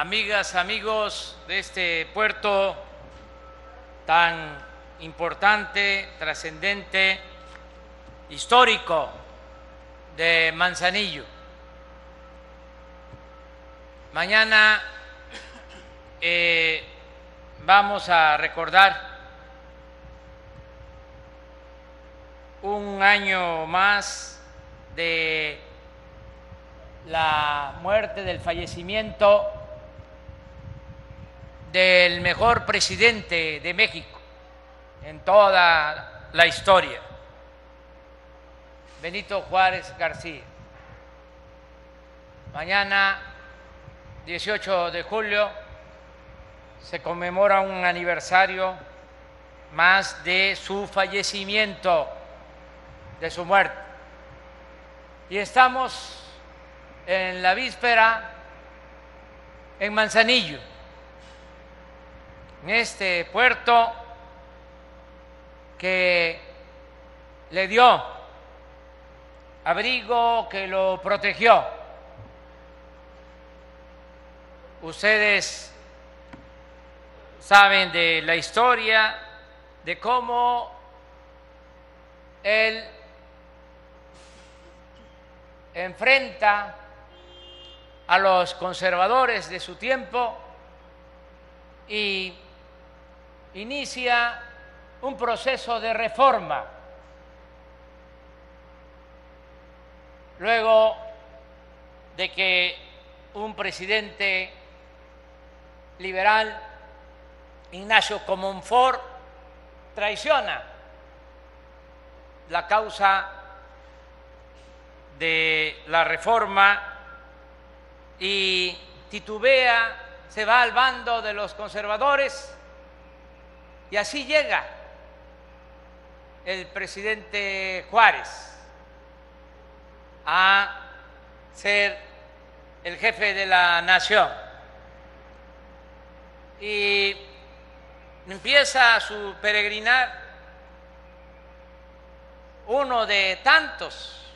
amigas, amigos de este puerto tan importante, trascendente, histórico de Manzanillo. Mañana eh, vamos a recordar un año más de la muerte, del fallecimiento del mejor presidente de México en toda la historia, Benito Juárez García. Mañana, 18 de julio, se conmemora un aniversario más de su fallecimiento, de su muerte. Y estamos en la víspera en Manzanillo, en este puerto que le dio abrigo, que lo protegió. Ustedes saben de la historia, de cómo él enfrenta a los conservadores de su tiempo y inicia un proceso de reforma. Luego de que un presidente liberal, Ignacio Comonfort, traiciona la causa de la reforma y titubea, se va al bando de los conservadores y así llega el presidente Juárez a ser el jefe de la nación. Y empieza su peregrinar, uno de tantos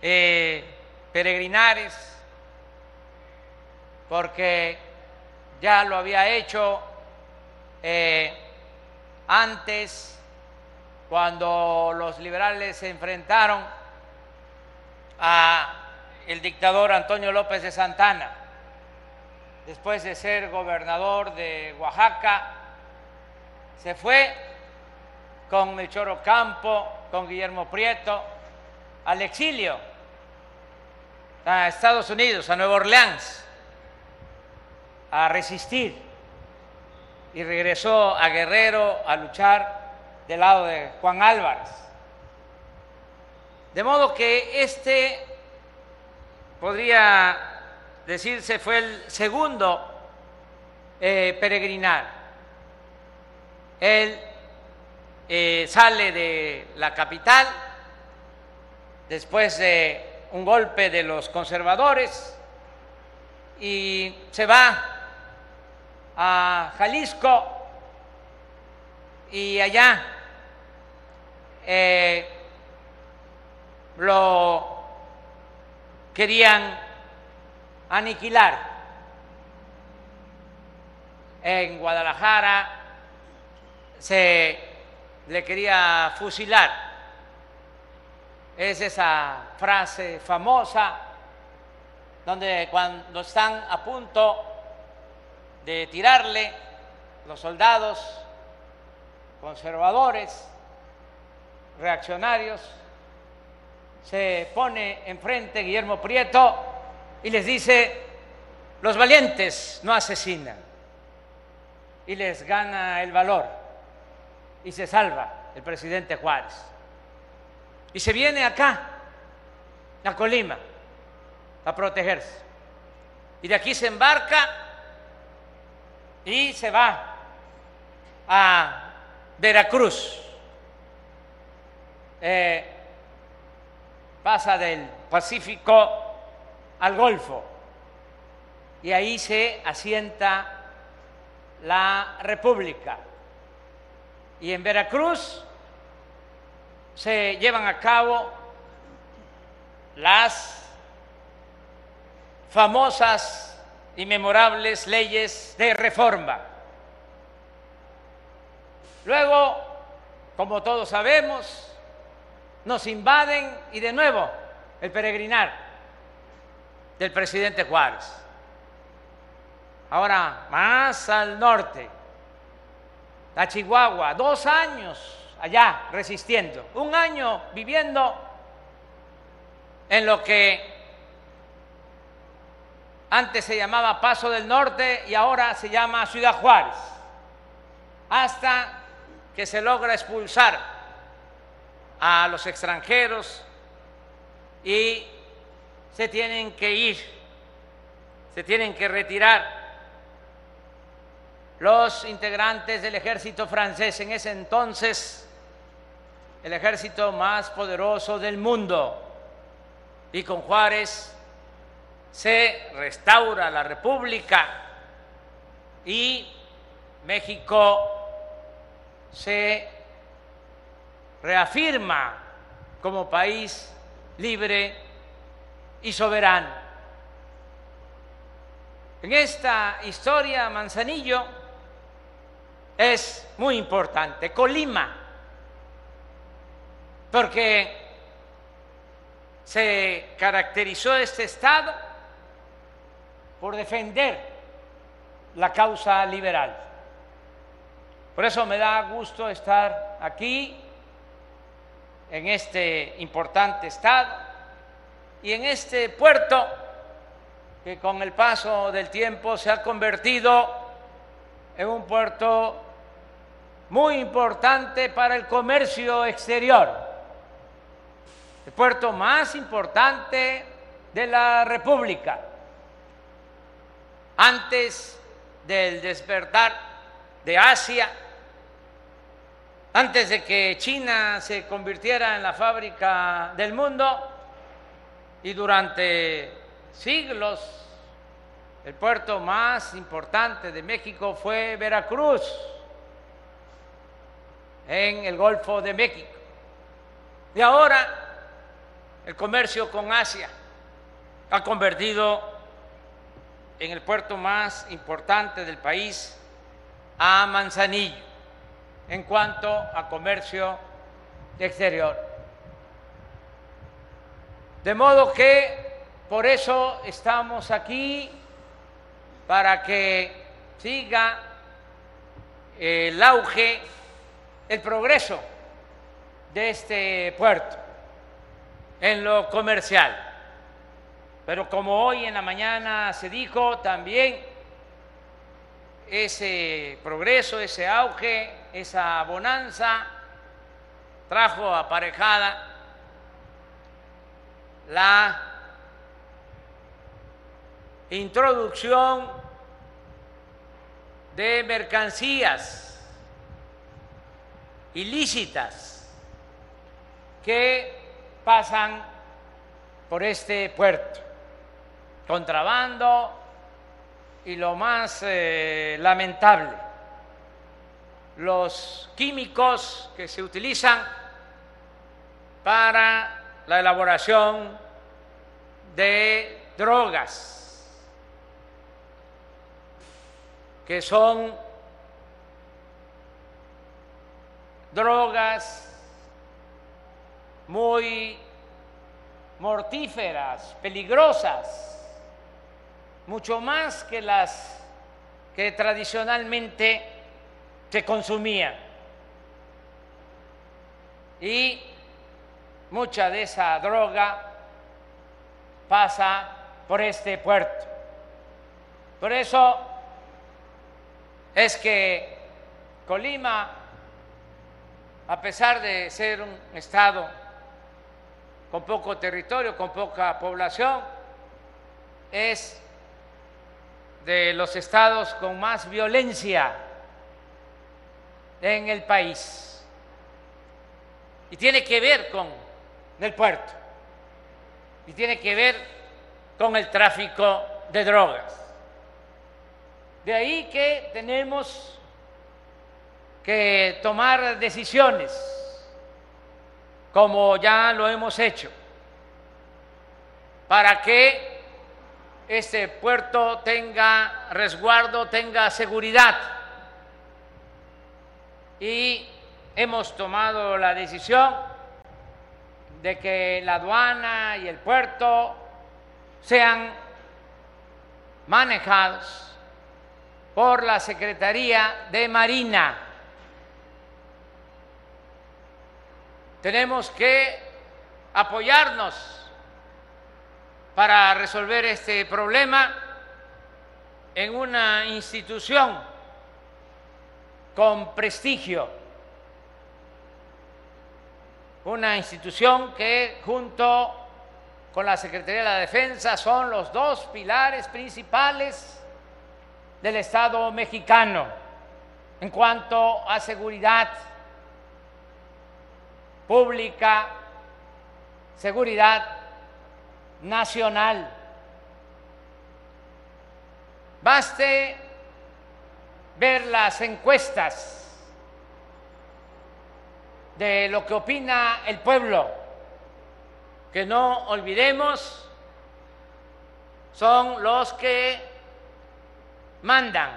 eh, peregrinares, porque ya lo había hecho eh, antes cuando los liberales se enfrentaron a el dictador Antonio López de Santana, después de ser gobernador de Oaxaca, se fue con Melchor Ocampo, con Guillermo Prieto, al exilio a Estados Unidos, a Nueva Orleans, a resistir y regresó a Guerrero a luchar del lado de Juan Álvarez. De modo que este podría decirse fue el segundo eh, peregrinar. Él eh, sale de la capital después de un golpe de los conservadores y se va a Jalisco y allá eh, lo querían aniquilar. En Guadalajara se le quería fusilar. Es esa frase famosa donde cuando están a punto de tirarle los soldados conservadores reaccionarios, se pone enfrente Guillermo Prieto y les dice, los valientes no asesinan, y les gana el valor, y se salva el presidente Juárez. Y se viene acá, a Colima, a protegerse. Y de aquí se embarca y se va a Veracruz eh, pasa del Pacífico al Golfo y ahí se asienta la República. Y en Veracruz se llevan a cabo las famosas y memorables leyes de reforma. Luego, como todos sabemos, nos invaden y de nuevo el peregrinar del presidente Juárez. Ahora, más al norte, a Chihuahua, dos años allá resistiendo, un año viviendo en lo que antes se llamaba Paso del Norte y ahora se llama Ciudad Juárez, hasta que se logra expulsar a los extranjeros y se tienen que ir, se tienen que retirar los integrantes del ejército francés, en ese entonces el ejército más poderoso del mundo. Y con Juárez se restaura la República y México se reafirma como país libre y soberano. En esta historia, Manzanillo es muy importante, Colima, porque se caracterizó este Estado por defender la causa liberal. Por eso me da gusto estar aquí, en este importante Estado y en este puerto que con el paso del tiempo se ha convertido en un puerto muy importante para el comercio exterior, el puerto más importante de la República. Antes del despertar de Asia, antes de que China se convirtiera en la fábrica del mundo y durante siglos el puerto más importante de México fue Veracruz en el Golfo de México. Y ahora el comercio con Asia ha convertido en el puerto más importante del país a Manzanillo en cuanto a comercio exterior. De modo que por eso estamos aquí, para que siga el auge el progreso de este puerto en lo comercial. Pero como hoy en la mañana se dijo, también ese progreso, ese auge, esa bonanza trajo aparejada la introducción de mercancías ilícitas que pasan por este puerto. Contrabando y lo más eh, lamentable, los químicos que se utilizan para la elaboración de drogas, que son drogas muy mortíferas, peligrosas, mucho más que las que tradicionalmente se consumían. Y mucha de esa droga pasa por este puerto. Por eso es que Colima a pesar de ser un estado con poco territorio, con poca población, es de los estados con más violencia en el país. Y tiene que ver con el puerto. Y tiene que ver con el tráfico de drogas. De ahí que tenemos que tomar decisiones, como ya lo hemos hecho, para que este puerto tenga resguardo, tenga seguridad. Y hemos tomado la decisión de que la aduana y el puerto sean manejados por la Secretaría de Marina. Tenemos que apoyarnos para resolver este problema en una institución con prestigio, una institución que junto con la Secretaría de la Defensa son los dos pilares principales del Estado mexicano en cuanto a seguridad pública, seguridad nacional. Baste ver las encuestas de lo que opina el pueblo, que no olvidemos, son los que mandan,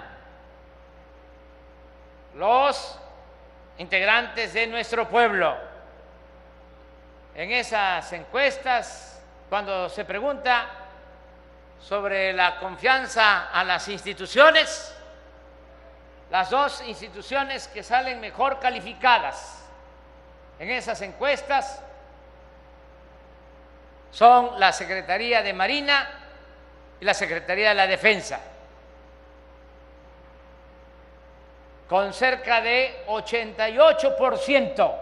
los integrantes de nuestro pueblo en esas encuestas, cuando se pregunta sobre la confianza a las instituciones, las dos instituciones que salen mejor calificadas en esas encuestas son la Secretaría de Marina y la Secretaría de la Defensa, con cerca de 88%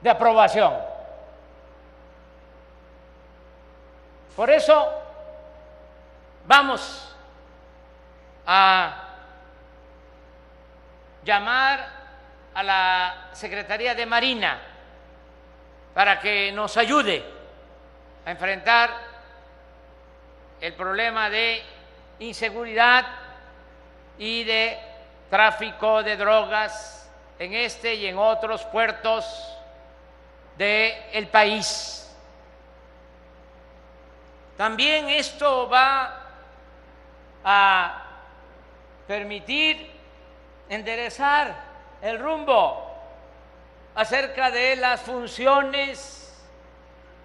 de aprobación. Por eso vamos a llamar a la Secretaría de Marina para que nos ayude a enfrentar el problema de inseguridad y de tráfico de drogas en este y en otros puertos del país. También esto va a permitir enderezar el rumbo acerca de las funciones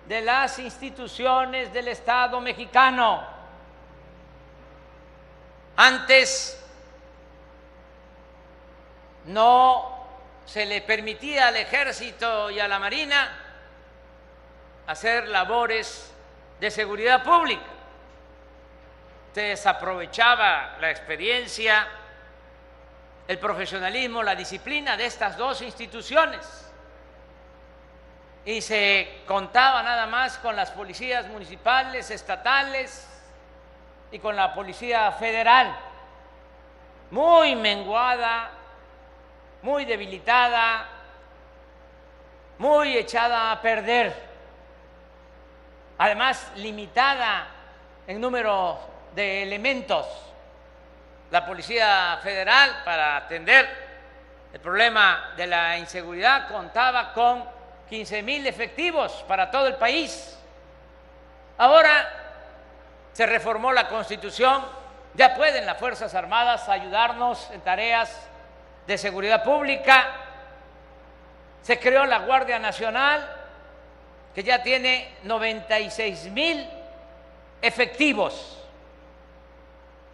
de las instituciones del Estado mexicano. Antes no se le permitía al ejército y a la marina hacer labores de seguridad pública. Se desaprovechaba la experiencia, el profesionalismo, la disciplina de estas dos instituciones. Y se contaba nada más con las policías municipales, estatales y con la policía federal, muy menguada, muy debilitada, muy echada a perder además limitada en número de elementos. La Policía Federal, para atender el problema de la inseguridad, contaba con 15 mil efectivos para todo el país. Ahora se reformó la Constitución, ya pueden las Fuerzas Armadas ayudarnos en tareas de seguridad pública, se creó la Guardia Nacional, que ya tiene 96 mil efectivos.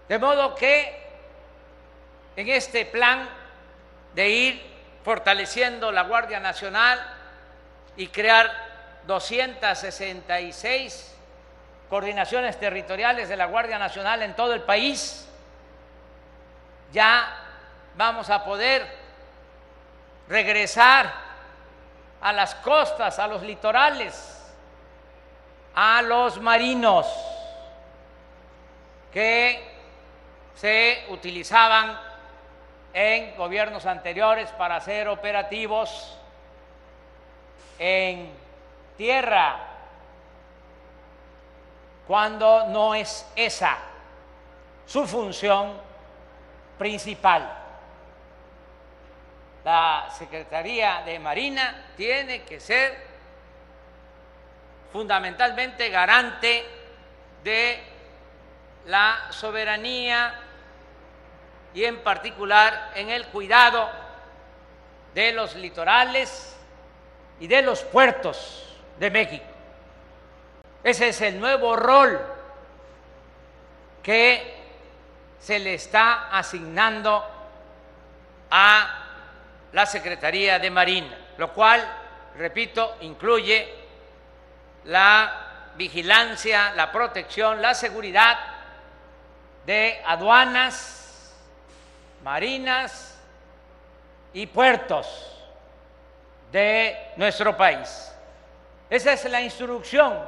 De modo que en este plan de ir fortaleciendo la Guardia Nacional y crear 266 coordinaciones territoriales de la Guardia Nacional en todo el país, ya vamos a poder regresar a las costas, a los litorales, a los marinos que se utilizaban en gobiernos anteriores para hacer operativos en tierra, cuando no es esa su función principal la Secretaría de Marina tiene que ser fundamentalmente garante de la soberanía y en particular en el cuidado de los litorales y de los puertos de México. Ese es el nuevo rol que se le está asignando a la Secretaría de Marina, lo cual, repito, incluye la vigilancia, la protección, la seguridad de aduanas, marinas y puertos de nuestro país. Esa es la instrucción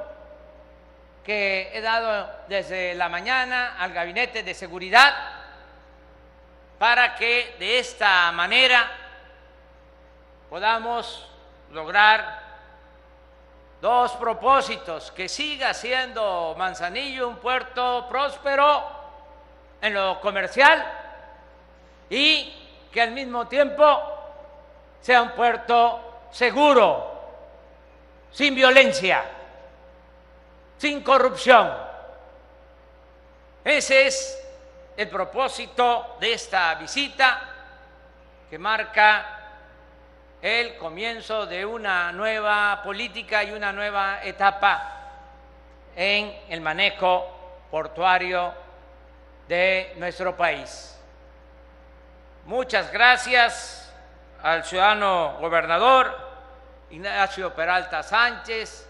que he dado desde la mañana al Gabinete de Seguridad para que de esta manera podamos lograr dos propósitos, que siga siendo Manzanillo un puerto próspero en lo comercial y que al mismo tiempo sea un puerto seguro, sin violencia, sin corrupción. Ese es el propósito de esta visita que marca el comienzo de una nueva política y una nueva etapa en el manejo portuario de nuestro país. Muchas gracias al ciudadano gobernador Ignacio Peralta Sánchez,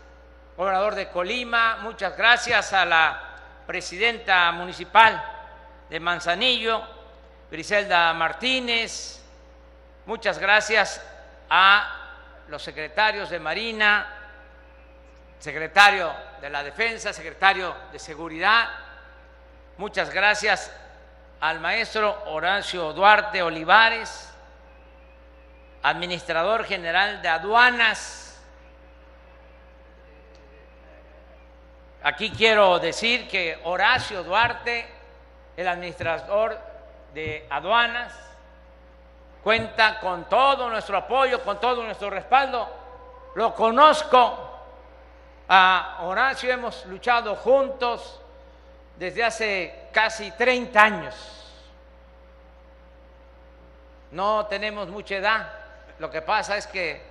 gobernador de Colima, muchas gracias a la presidenta municipal de Manzanillo, Griselda Martínez, muchas gracias a los secretarios de Marina, secretario de la Defensa, secretario de Seguridad. Muchas gracias al maestro Horacio Duarte Olivares, administrador general de aduanas. Aquí quiero decir que Horacio Duarte, el administrador de aduanas, cuenta con todo nuestro apoyo, con todo nuestro respaldo. Lo conozco. A Horacio hemos luchado juntos desde hace casi 30 años. No tenemos mucha edad. Lo que pasa es que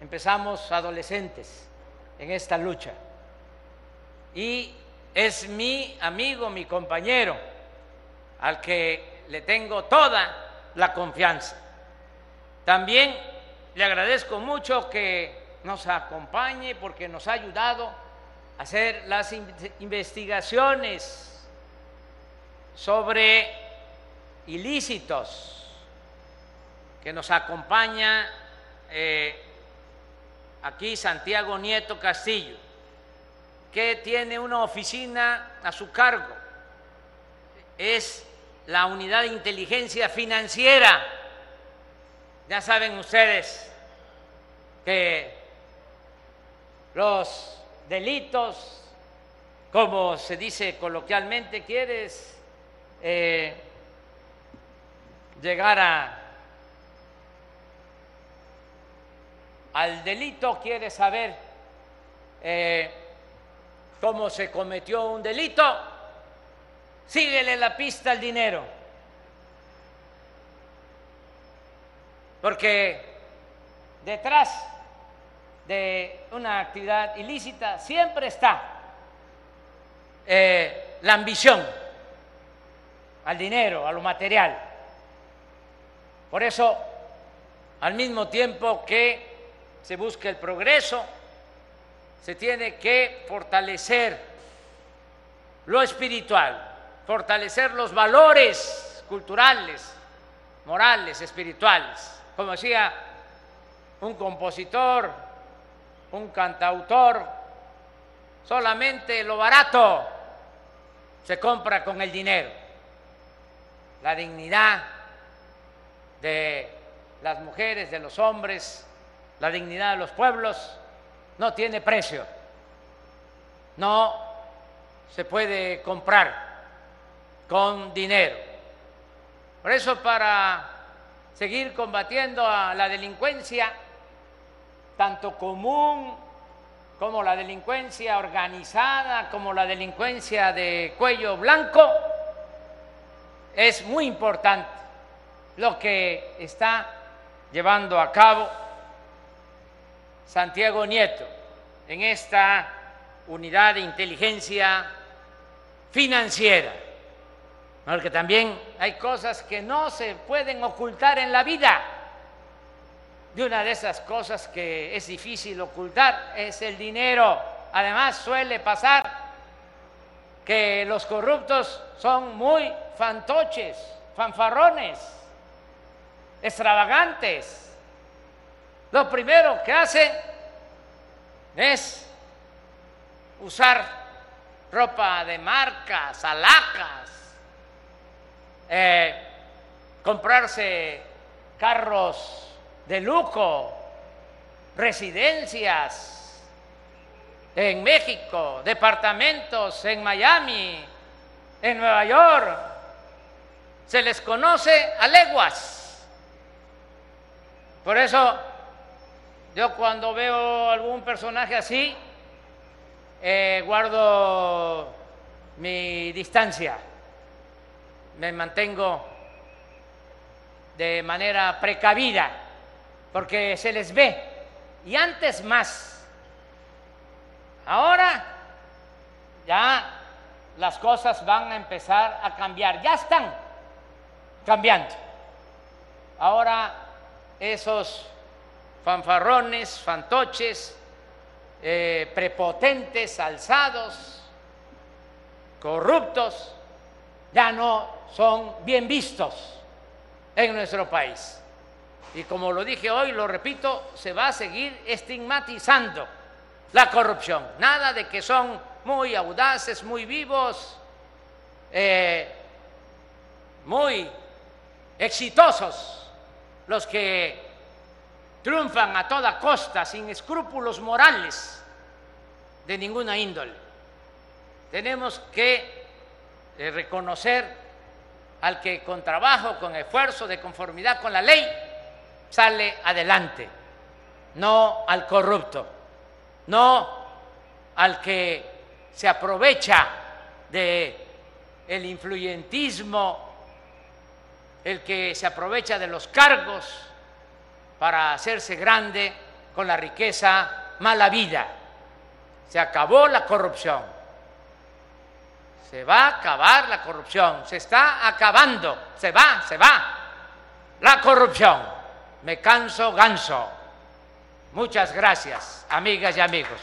empezamos adolescentes en esta lucha. Y es mi amigo, mi compañero, al que le tengo toda la confianza. También le agradezco mucho que nos acompañe porque nos ha ayudado a hacer las investigaciones sobre ilícitos, que nos acompaña eh, aquí Santiago Nieto Castillo, que tiene una oficina a su cargo. Es la unidad de inteligencia financiera. Ya saben ustedes que los delitos, como se dice coloquialmente, quieres eh, llegar a, al delito, quieres saber eh, cómo se cometió un delito, síguele la pista al dinero. Porque detrás de una actividad ilícita siempre está eh, la ambición al dinero, a lo material. Por eso, al mismo tiempo que se busca el progreso, se tiene que fortalecer lo espiritual, fortalecer los valores culturales, morales, espirituales. Como decía un compositor, un cantautor, solamente lo barato se compra con el dinero. La dignidad de las mujeres, de los hombres, la dignidad de los pueblos no tiene precio. No se puede comprar con dinero. Por eso para seguir combatiendo a la delincuencia, tanto común como la delincuencia organizada, como la delincuencia de cuello blanco, es muy importante lo que está llevando a cabo Santiago Nieto en esta unidad de inteligencia financiera, porque también hay cosas que no se pueden ocultar en la vida. De una de esas cosas que es difícil ocultar es el dinero. Además suele pasar que los corruptos son muy fantoches, fanfarrones, extravagantes. Lo primero que hacen es usar ropa de marcas, alacas, eh, comprarse carros de lujo, residencias en México, departamentos en Miami, en Nueva York. Se les conoce a leguas. Por eso yo cuando veo algún personaje así, eh, guardo mi distancia, me mantengo de manera precavida, porque se les ve, y antes más. Ahora ya las cosas van a empezar a cambiar, ya están cambiando. Ahora esos fanfarrones, fantoches, eh, prepotentes, alzados, corruptos, ya no son bien vistos en nuestro país. Y como lo dije hoy, lo repito, se va a seguir estigmatizando la corrupción. Nada de que son muy audaces, muy vivos, eh, muy exitosos los que triunfan a toda costa, sin escrúpulos morales de ninguna índole. Tenemos que eh, reconocer al que con trabajo, con esfuerzo, de conformidad con la ley, sale adelante, no al corrupto, no al que se aprovecha de el influyentismo, el que se aprovecha de los cargos para hacerse grande con la riqueza mala vida. Se acabó la corrupción. Se va a acabar la corrupción. Se está acabando. Se va, se va. La corrupción. Me canso ganso. Muchas gracias, amigas y amigos.